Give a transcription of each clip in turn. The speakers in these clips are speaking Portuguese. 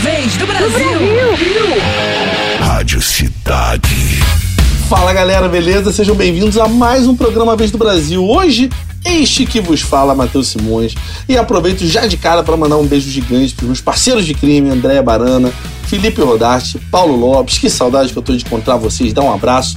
vez do Brasil. Brasil. Rádio Cidade. Fala galera, beleza? Sejam bem-vindos a mais um programa Vez do Brasil. Hoje, este que vos fala, Matheus Simões. E aproveito já de cara para mandar um beijo gigante para meus parceiros de crime, Andréia Barana, Felipe Rodarte, Paulo Lopes. Que saudade que eu tô de encontrar vocês. Dá um abraço.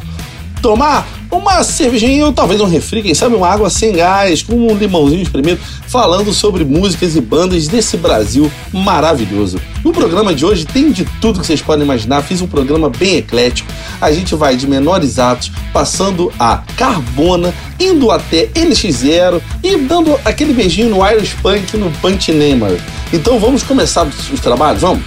Tomar uma cervejinha ou talvez um refri, quem sabe uma água sem gás, com um limãozinho espremido, falando sobre músicas e bandas desse Brasil maravilhoso. No programa de hoje tem de tudo que vocês podem imaginar, fiz um programa bem eclético. A gente vai de menores atos, passando a Carbona, indo até NX0 e dando aquele beijinho no Irish Punk no Punch Neymar. Então vamos começar os trabalhos? Vamos?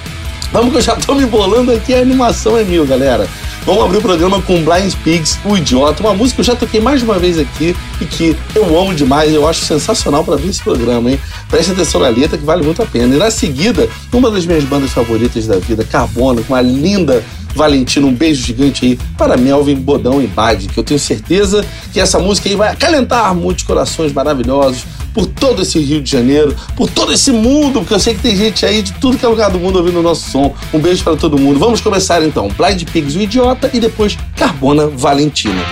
Vamos que eu já tô me bolando aqui, a animação é mil, galera. Vamos abrir o programa com Blind Pigs, O Idiota, uma música que eu já toquei mais de uma vez aqui e que eu amo demais, eu acho sensacional para ver esse programa, hein? Preste atenção na letra que vale muito a pena. E na seguida, uma das minhas bandas favoritas da vida, Carbona, com uma linda Valentina, um beijo gigante aí para Melvin, Bodão e Bad, que eu tenho certeza que essa música aí vai acalentar muitos corações maravilhosos por todo esse Rio de Janeiro, por todo esse mundo, porque eu sei que tem gente aí de tudo que é lugar do mundo ouvindo o nosso som. Um beijo para todo mundo. Vamos começar então. Blind Pigs, o Idiota e depois Carbona Valentina.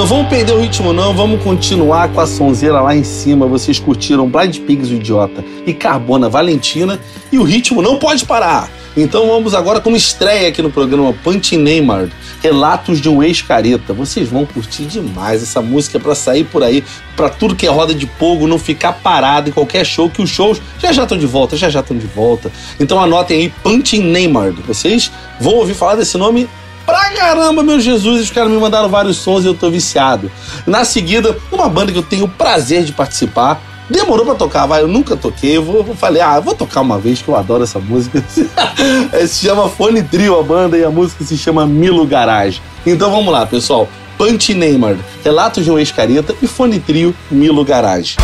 Não vamos perder o ritmo, não. Vamos continuar com a sonzeira lá em cima. Vocês curtiram Blind Pigs, o Idiota, e Carbona Valentina. E o ritmo não pode parar. Então vamos agora com uma estreia aqui no programa Punch Neymar, Relatos de um Ex-Careta. Vocês vão curtir demais essa música para sair por aí, para tudo que é roda de pogo, não ficar parado em qualquer show, que os shows já já estão de volta, já já estão de volta. Então anotem aí Punch Neymar. Vocês vão ouvir falar desse nome pra caramba, meu Jesus. Os caras me mandaram vários sons e eu tô viciado. Na seguida, uma banda que eu tenho o prazer de participar. Demorou pra tocar, vai, eu nunca toquei. Eu, vou, eu falei, ah, eu vou tocar uma vez que eu adoro essa música. se chama Fone Trio a banda e a música se chama Milo Garage. Então vamos lá, pessoal. Punch Neymar, Relatos de um Ex-Careta e Fone Trio Milo Garage.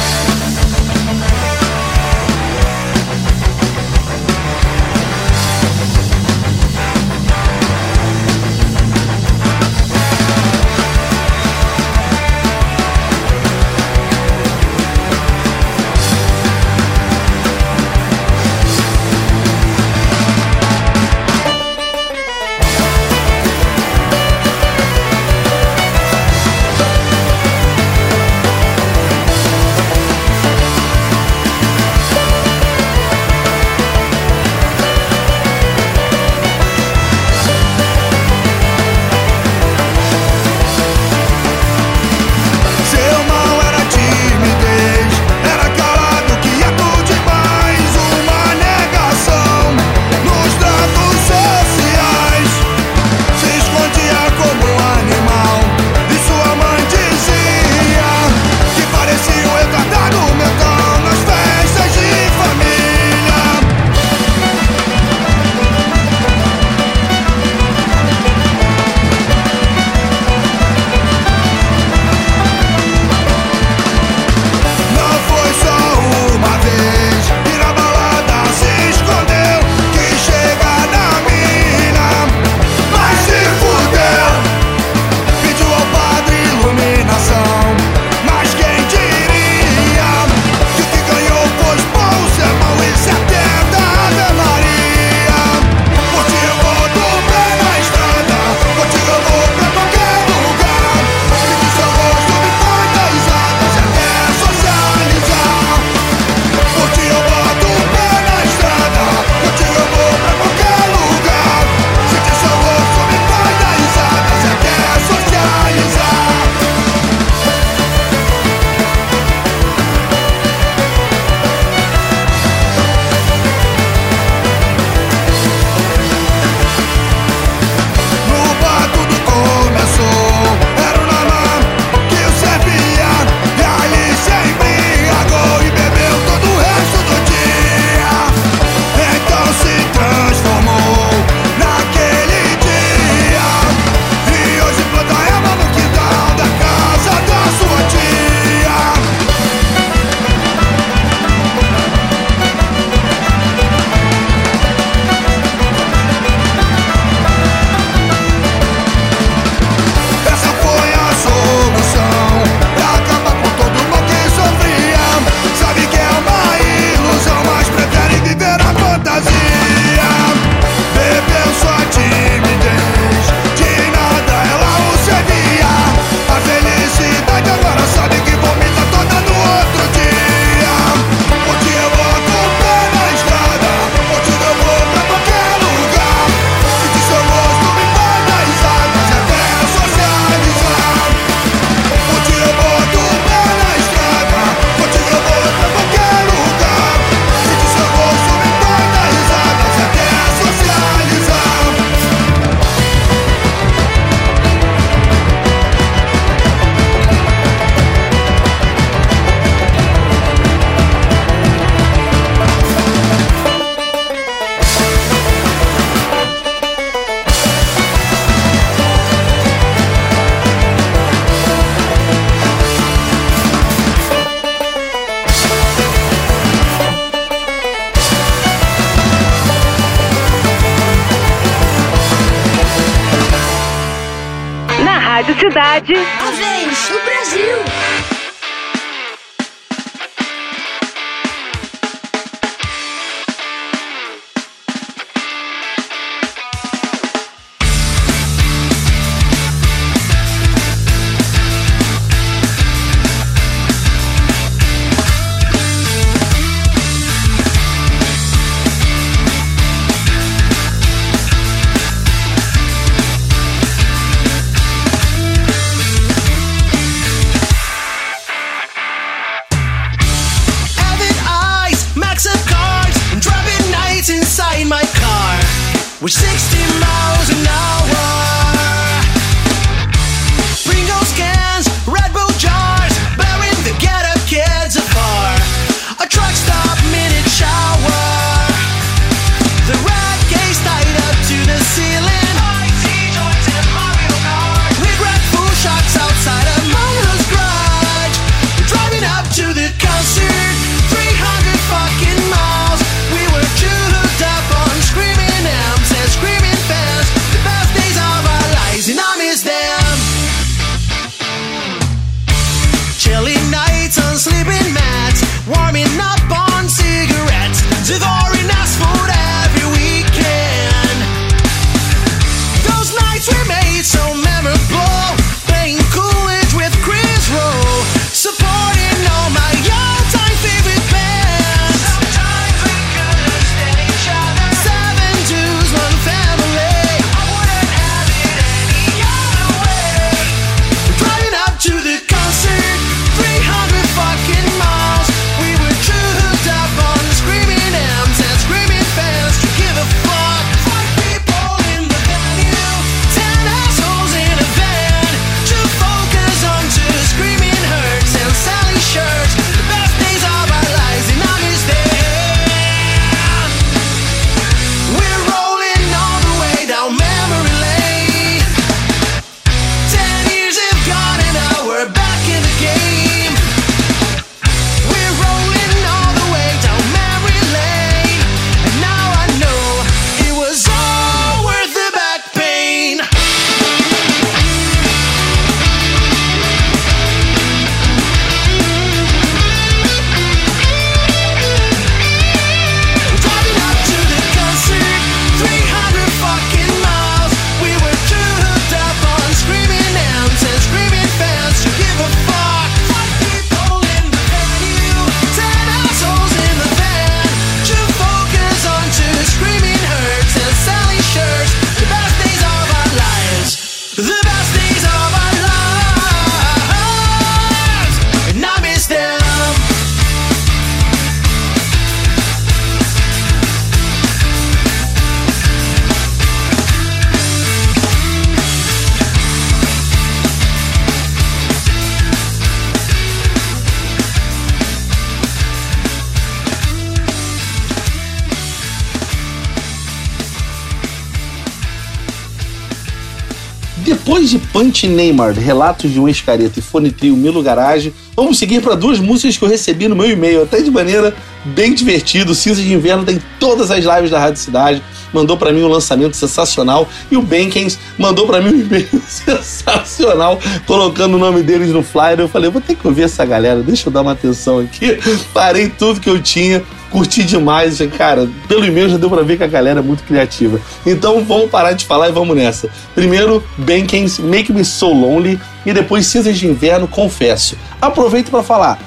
Kit Neymar, Relatos de um Escareta e Fone Trio Milo Garage. Vamos seguir para duas músicas que eu recebi no meu e-mail, até de maneira bem divertida. Cinza de Inverno tem todas as lives da Rádio Cidade. Mandou para mim um lançamento sensacional. E o Benkens mandou para mim um e-mail sensacional, colocando o nome deles no flyer. Eu falei, vou ter que ouvir essa galera, deixa eu dar uma atenção aqui. Parei tudo que eu tinha curti demais. Cara, pelo e-mail já deu pra ver que a galera é muito criativa. Então vamos parar de falar e vamos nessa. Primeiro, Benkens, Make Me So Lonely. E depois, Cinzas de Inverno, Confesso. Aproveito para falar.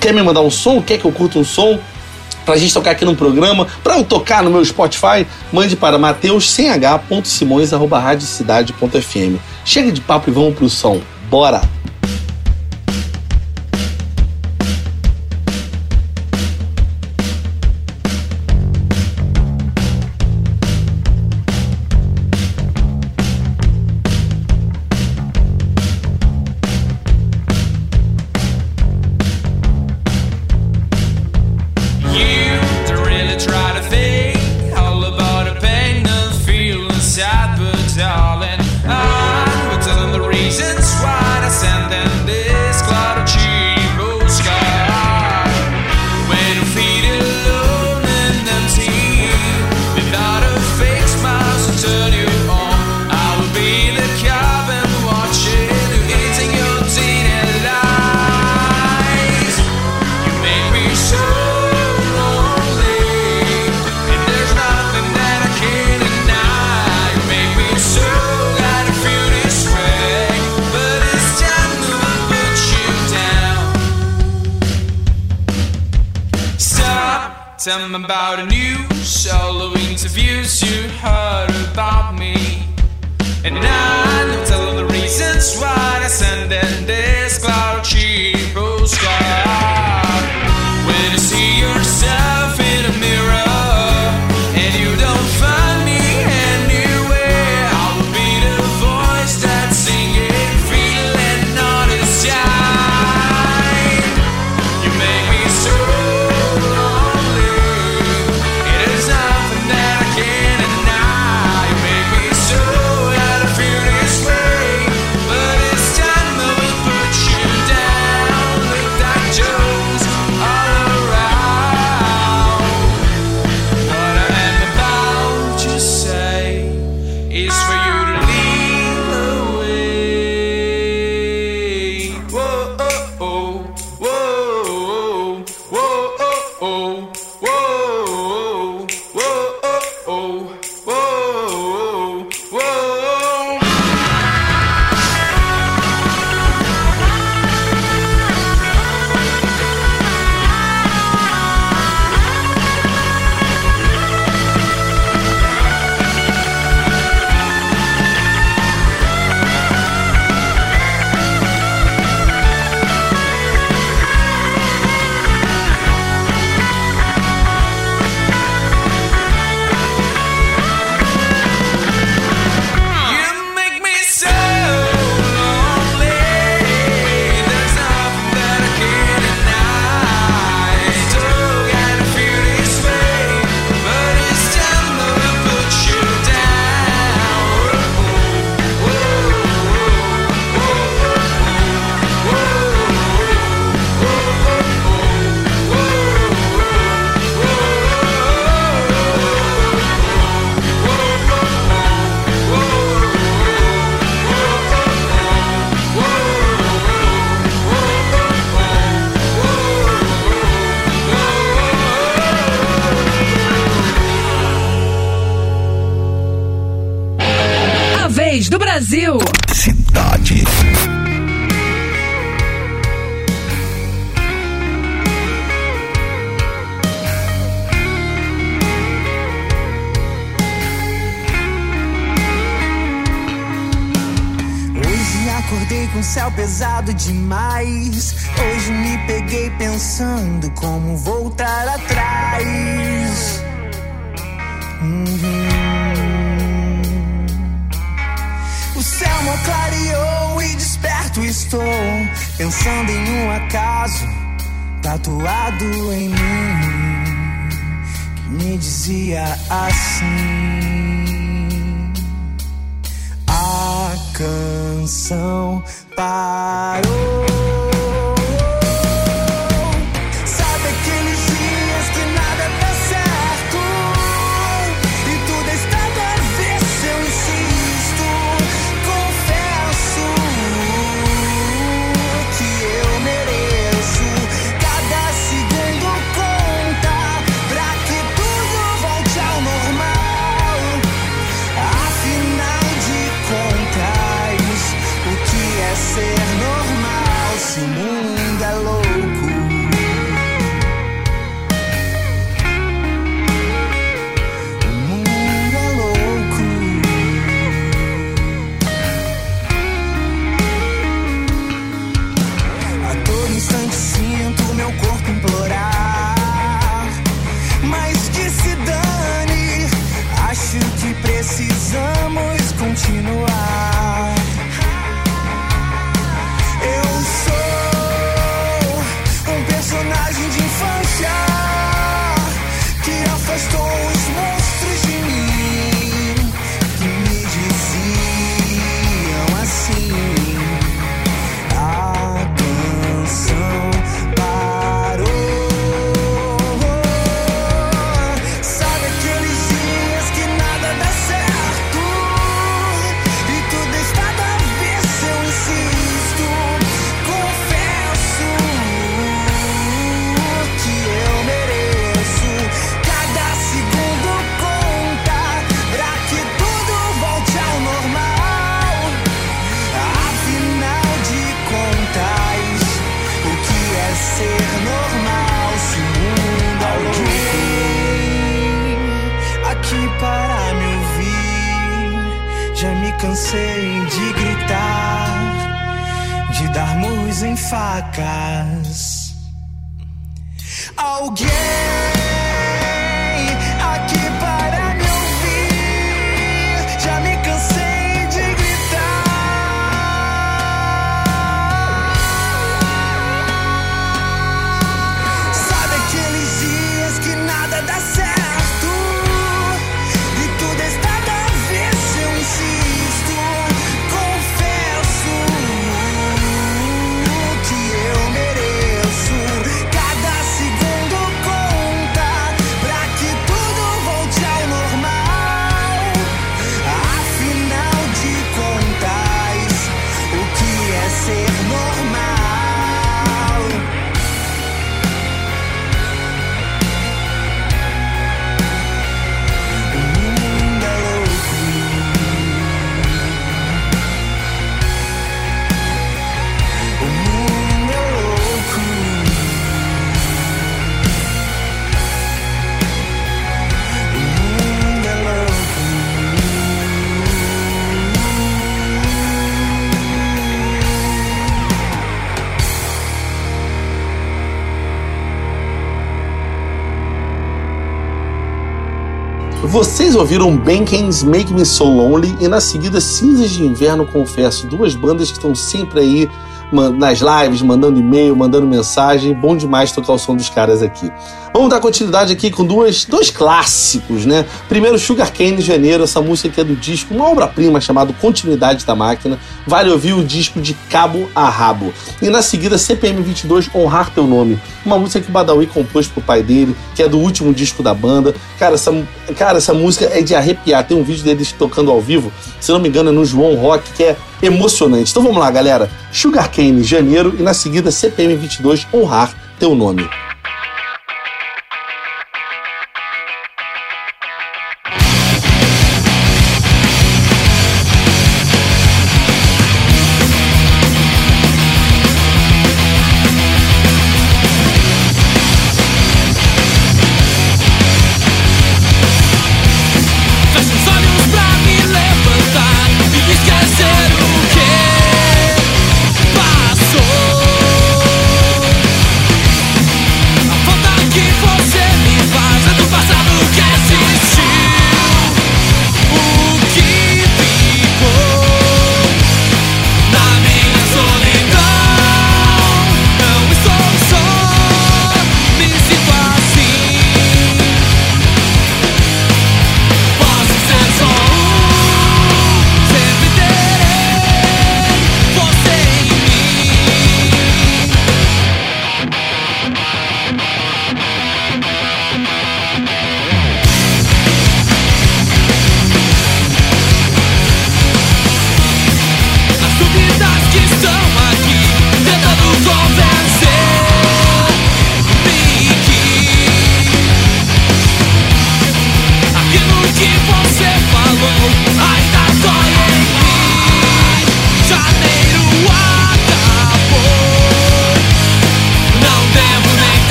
Quer me mandar um som? Quer que eu curta um som? pra gente tocar aqui no programa, pra eu tocar no meu Spotify, mande para mateus.simões.radiocidade.fm. Chega de papo e vamos pro som. Bora! Tell them about a new solo interviews you heard about me. And now tell them the reasons why I send in this cloud cheap postcard. Facas. Alguém Vocês ouviram Bankins Make Me So Lonely e na seguida Cinzas de Inverno, confesso. Duas bandas que estão sempre aí nas lives, mandando e-mail, mandando mensagem. Bom demais tocar o som dos caras aqui. Vamos dar continuidade aqui com duas, dois clássicos, né? Primeiro, Sugar Cane de Janeiro, essa música que é do disco, uma obra-prima chamada Continuidade da Máquina. Vale ouvir o disco de cabo a rabo. E na seguida, CPM 22, Honrar Teu Nome. Uma música que o Badawi compôs pro pai dele, que é do último disco da banda. Cara, essa, cara, essa música é de arrepiar. Tem um vídeo deles tocando ao vivo, se não me engano, é no João Rock, que é emocionante. Então vamos lá, galera. Sugar Cane, Janeiro, e na seguida, CPM 22, Honrar Teu Nome.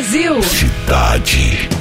Brasil. Cidade.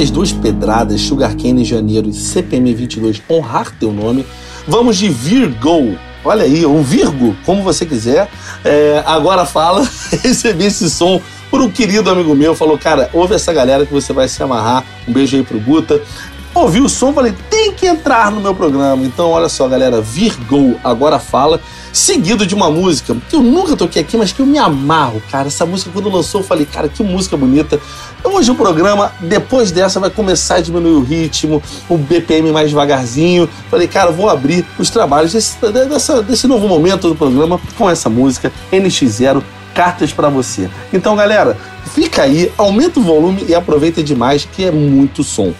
Dessas duas pedradas, Sugarcane em janeiro e CPM 22 honrar teu nome, vamos de Virgo. Olha aí, um Virgo, como você quiser. É, agora fala, recebi esse som por um querido amigo meu, falou, cara, ouve essa galera que você vai se amarrar. Um beijo aí pro Guta. Ouvi o som, falei, tem que entrar no meu programa. Então, olha só, galera, Virgo, agora fala, seguido de uma música que eu nunca toquei aqui, mas que eu me amarro, cara. Essa música, quando lançou, eu falei, cara, que música bonita. Então, hoje o programa, depois dessa, vai começar a diminuir o ritmo, o BPM mais devagarzinho. Falei, cara, vou abrir os trabalhos desse, dessa- desse novo momento do programa com essa música, NX0, Cartas pra você. Então, galera, fica aí, aumenta o volume e aproveita demais, que é muito som.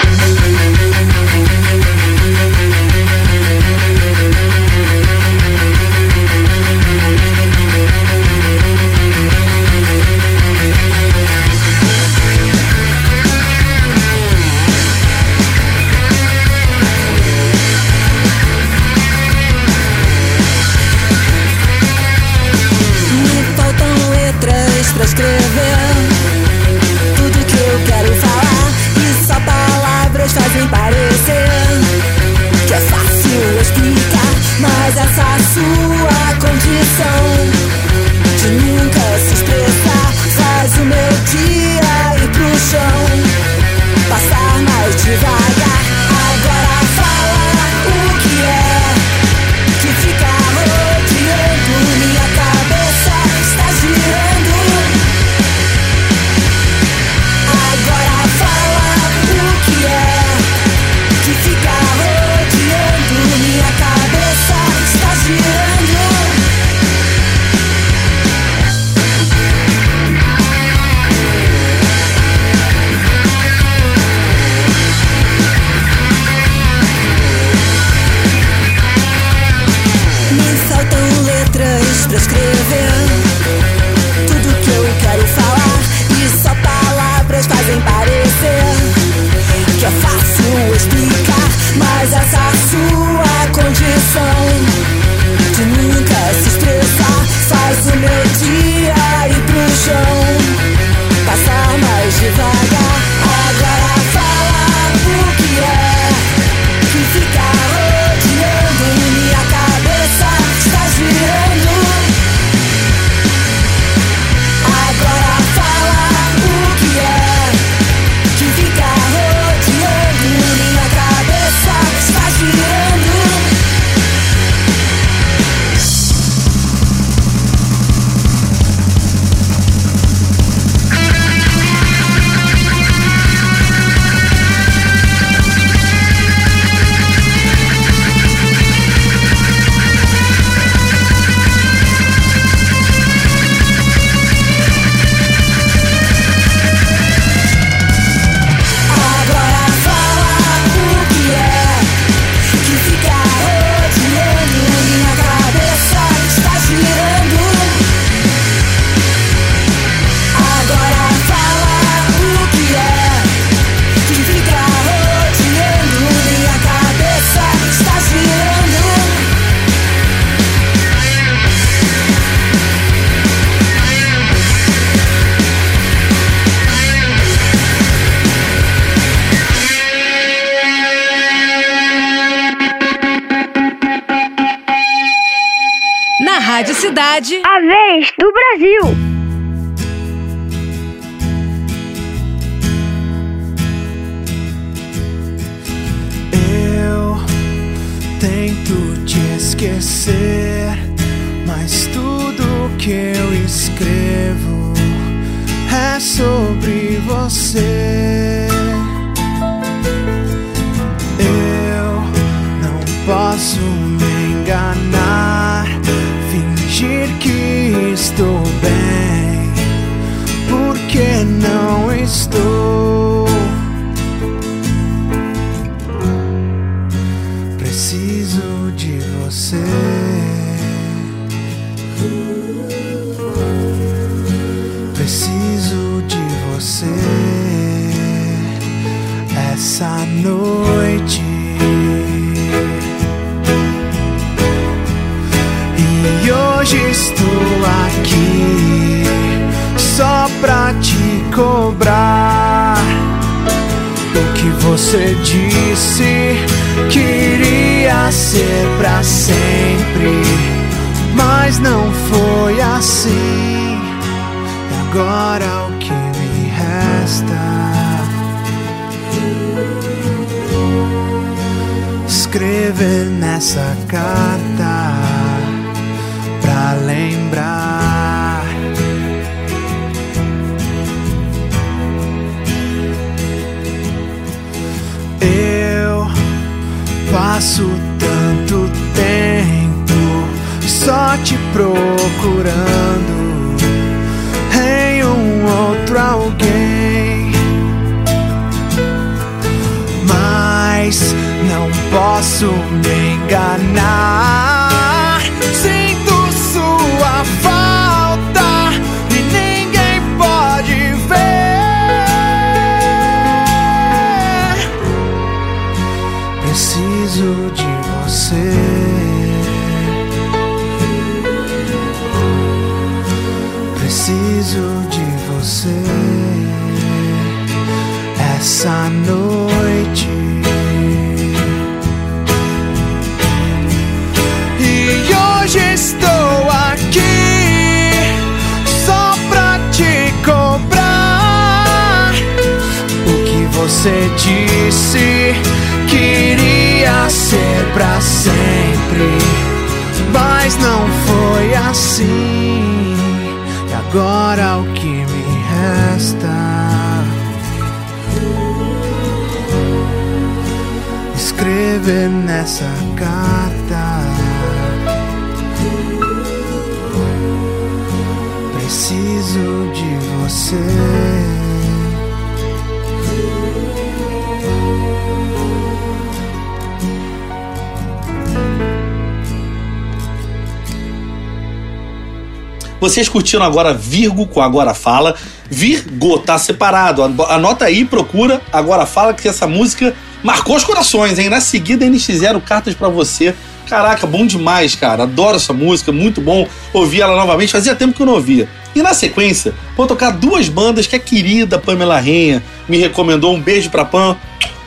Vocês curtiram agora Virgo com Agora Fala. Virgo tá separado. An- Anota aí, procura Agora Fala, que essa música marcou os corações, hein? Na seguida eles fizeram cartas pra você. Caraca, bom demais, cara. Adoro essa música, muito bom ouvir ela novamente. Fazia tempo que eu não ouvia. E na sequência, vou tocar duas bandas que a querida Pamela Renha me recomendou. Um beijo pra Pam,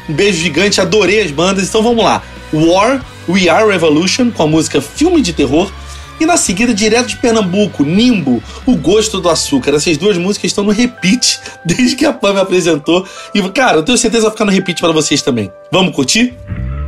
um beijo gigante, adorei as bandas. Então vamos lá. War, We Are Revolution, com a música Filme de Terror. E na seguida, direto de Pernambuco, Nimbo, O Gosto do Açúcar. Essas duas músicas estão no repeat desde que a Pam me apresentou. E, cara, eu tenho certeza que vai ficar no repeat para vocês também. Vamos curtir? Eu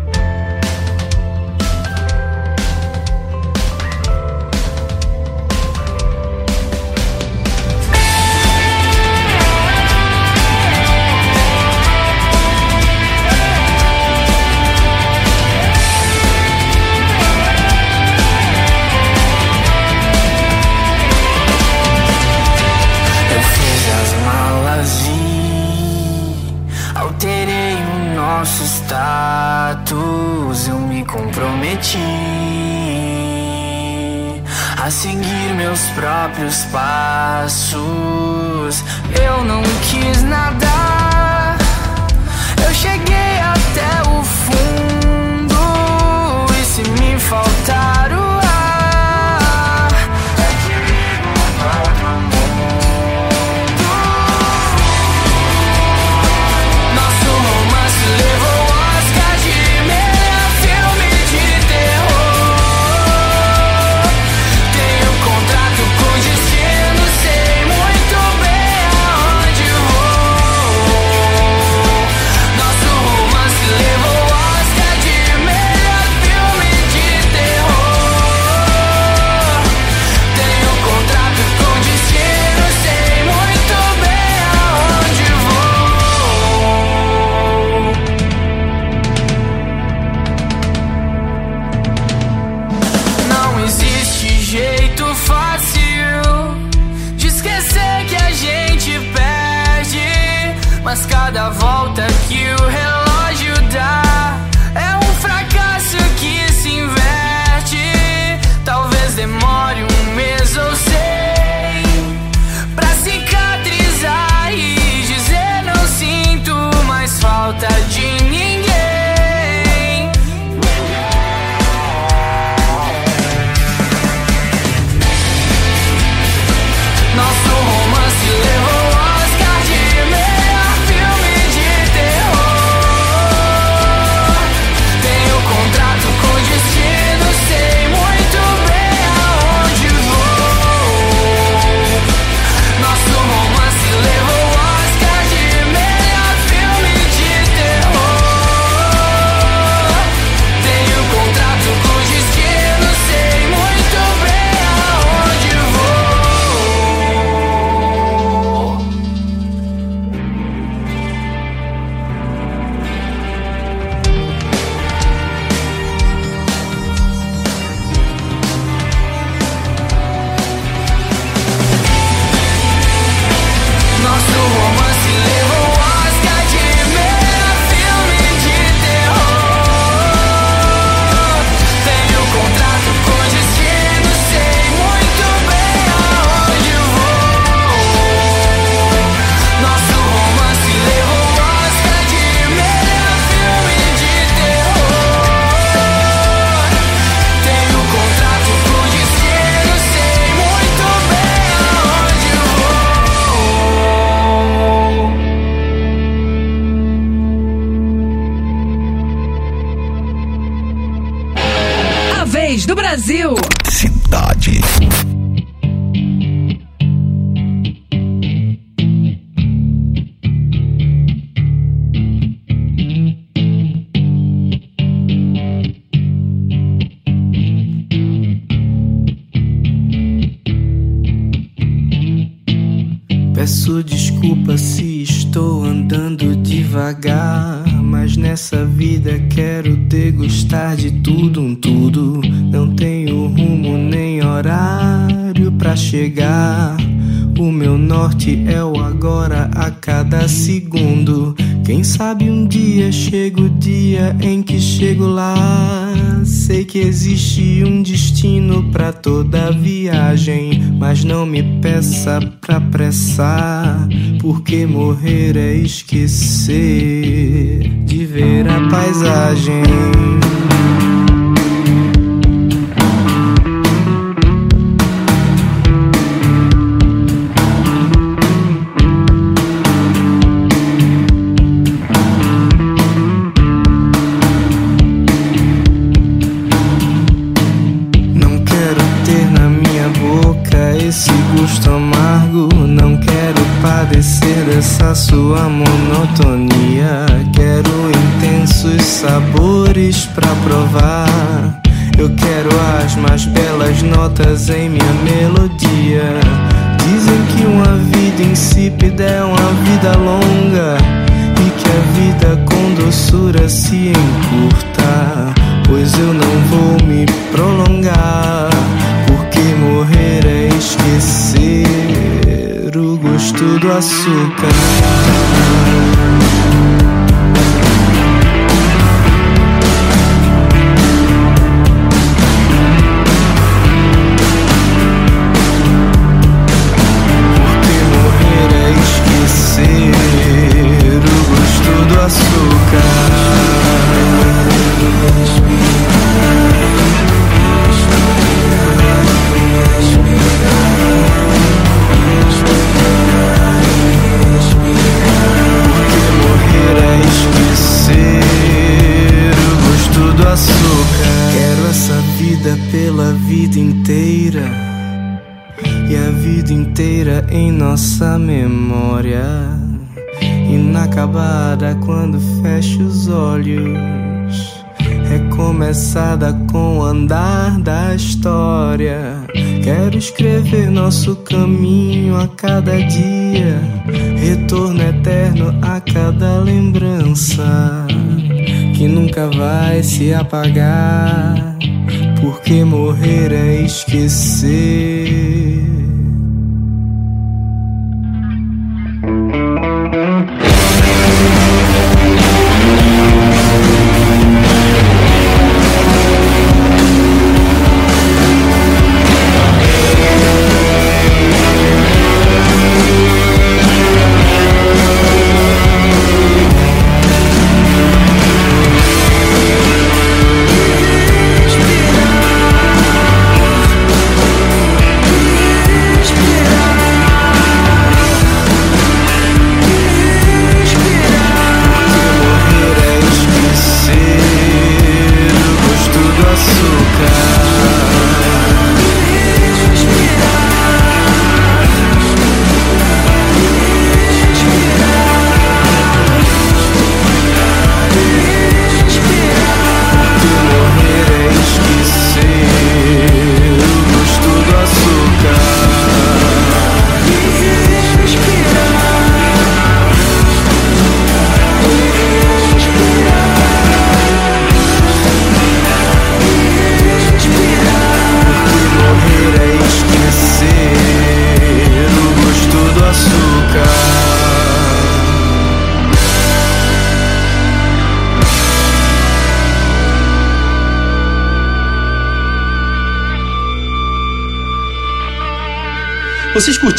Mas cada volta que o relógio de tudo um tudo. Não tenho rumo nem horário pra chegar. O meu norte é o agora a cada segundo. Quem sabe um dia chega o dia em que chego lá. Sei que existe um destino pra toda viagem, mas não me peça pra apressar, porque morrer é esquecer de ver a paisagem. Dessa sua monotonia. Quero intensos sabores pra provar. Eu quero as mais belas notas em minha melodia. Dizem que uma vida insípida é uma vida longa. E que a vida com doçura se encurta. Pois eu não vou me prolongar. O gosto do açúcar. Nossa memória. Inacabada quando fecho os olhos. Recomeçada com o andar da história. Quero escrever nosso caminho a cada dia. Retorno eterno a cada lembrança. Que nunca vai se apagar. Porque morrer é esquecer.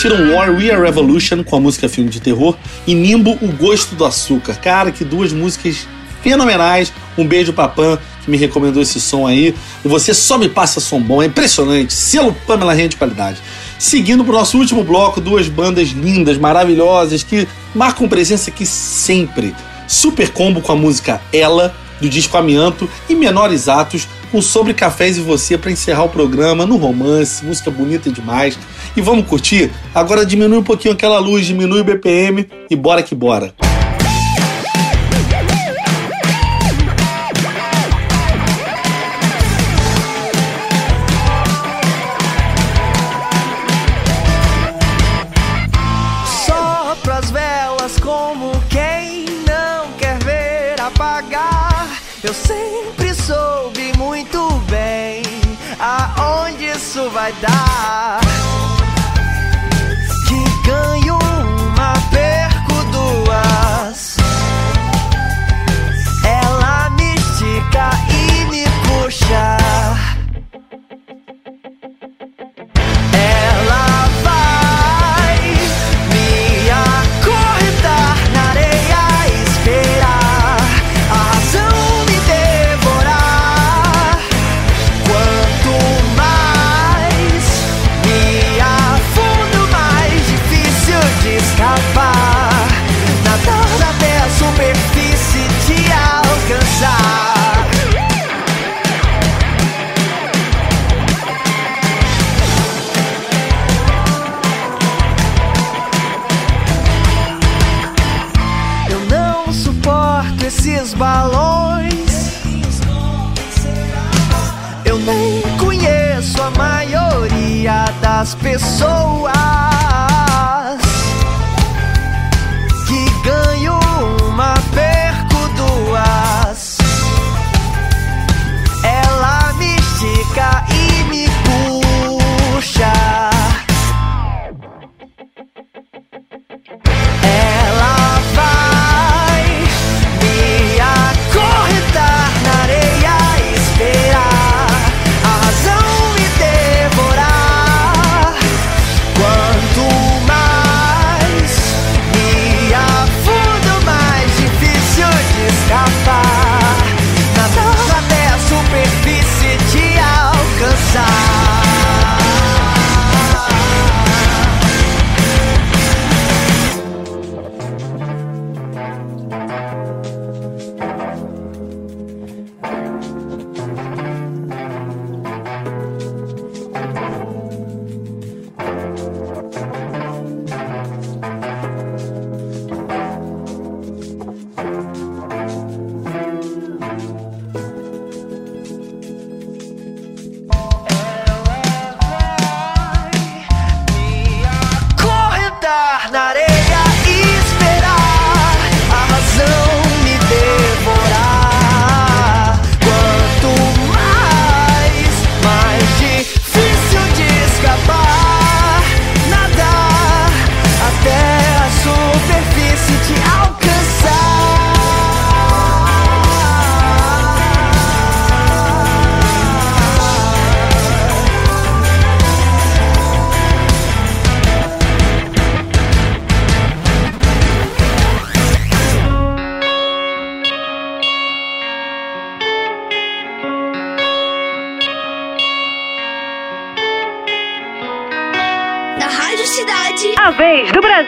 Curtiram War We Are Revolution com a música filme de terror e Nimbo O Gosto do Açúcar. Cara, que duas músicas fenomenais. Um beijo pra Pan, que me recomendou esse som aí. E você só me passa som bom, é impressionante. Selo Pamela Rende de qualidade. Seguindo pro nosso último bloco, duas bandas lindas, maravilhosas, que marcam presença aqui sempre. Super Combo com a música Ela, do disco Amianto, e Menores Atos com Sobre Cafés e Você para encerrar o programa no romance, música bonita demais e vamos curtir? Agora diminui um pouquinho aquela luz, diminui o BPM e bora que bora. Sopra as velas como quem não quer ver apagar. Eu sempre soube muito bem aonde isso vai dar. Das pessoas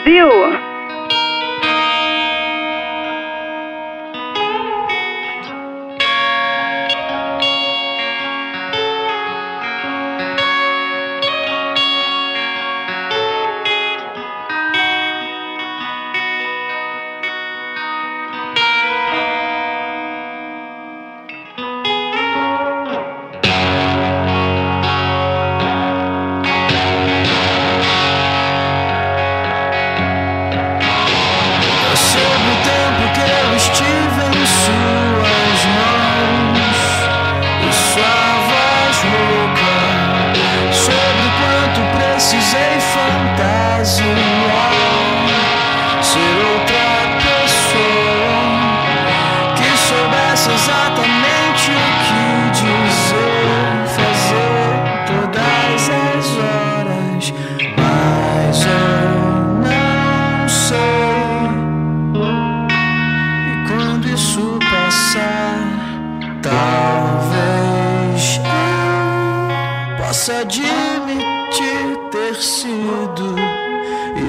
Brasil.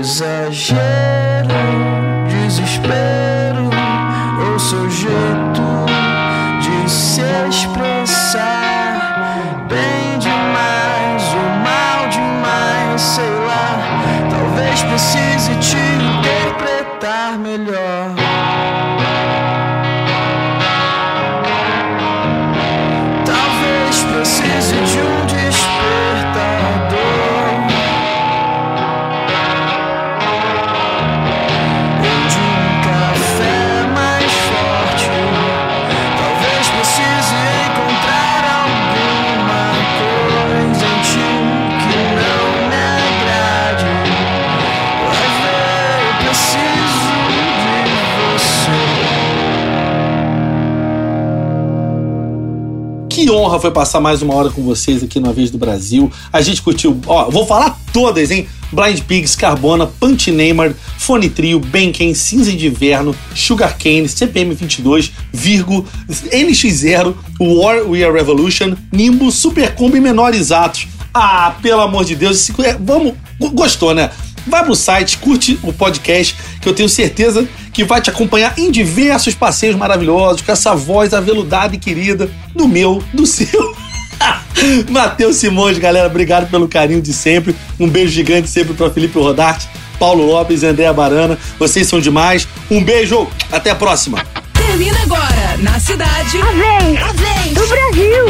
was a shame. Honra foi passar mais uma hora com vocês aqui na Vez do Brasil. A gente curtiu, ó, vou falar todas, hein? Blind Pigs, Carbona, Punch Neymar, Fone Trio, Benken, Cinza de Inverno, Sugar Cane, CPM 22, Virgo, NX0, War We Are Revolution, Nimbo, Super Combo e Menores Atos. Ah, pelo amor de Deus, é, vamos, gostou, né? Vai pro site, curte o podcast, que eu tenho certeza que vai te acompanhar em diversos passeios maravilhosos, com essa voz aveludada e querida do meu, do seu. Matheus Simões, galera, obrigado pelo carinho de sempre. Um beijo gigante sempre para Felipe Rodarte, Paulo Lopes e Andréa Barana. Vocês são demais. Um beijo, até a próxima. Termina agora, na cidade. A vez do Brasil.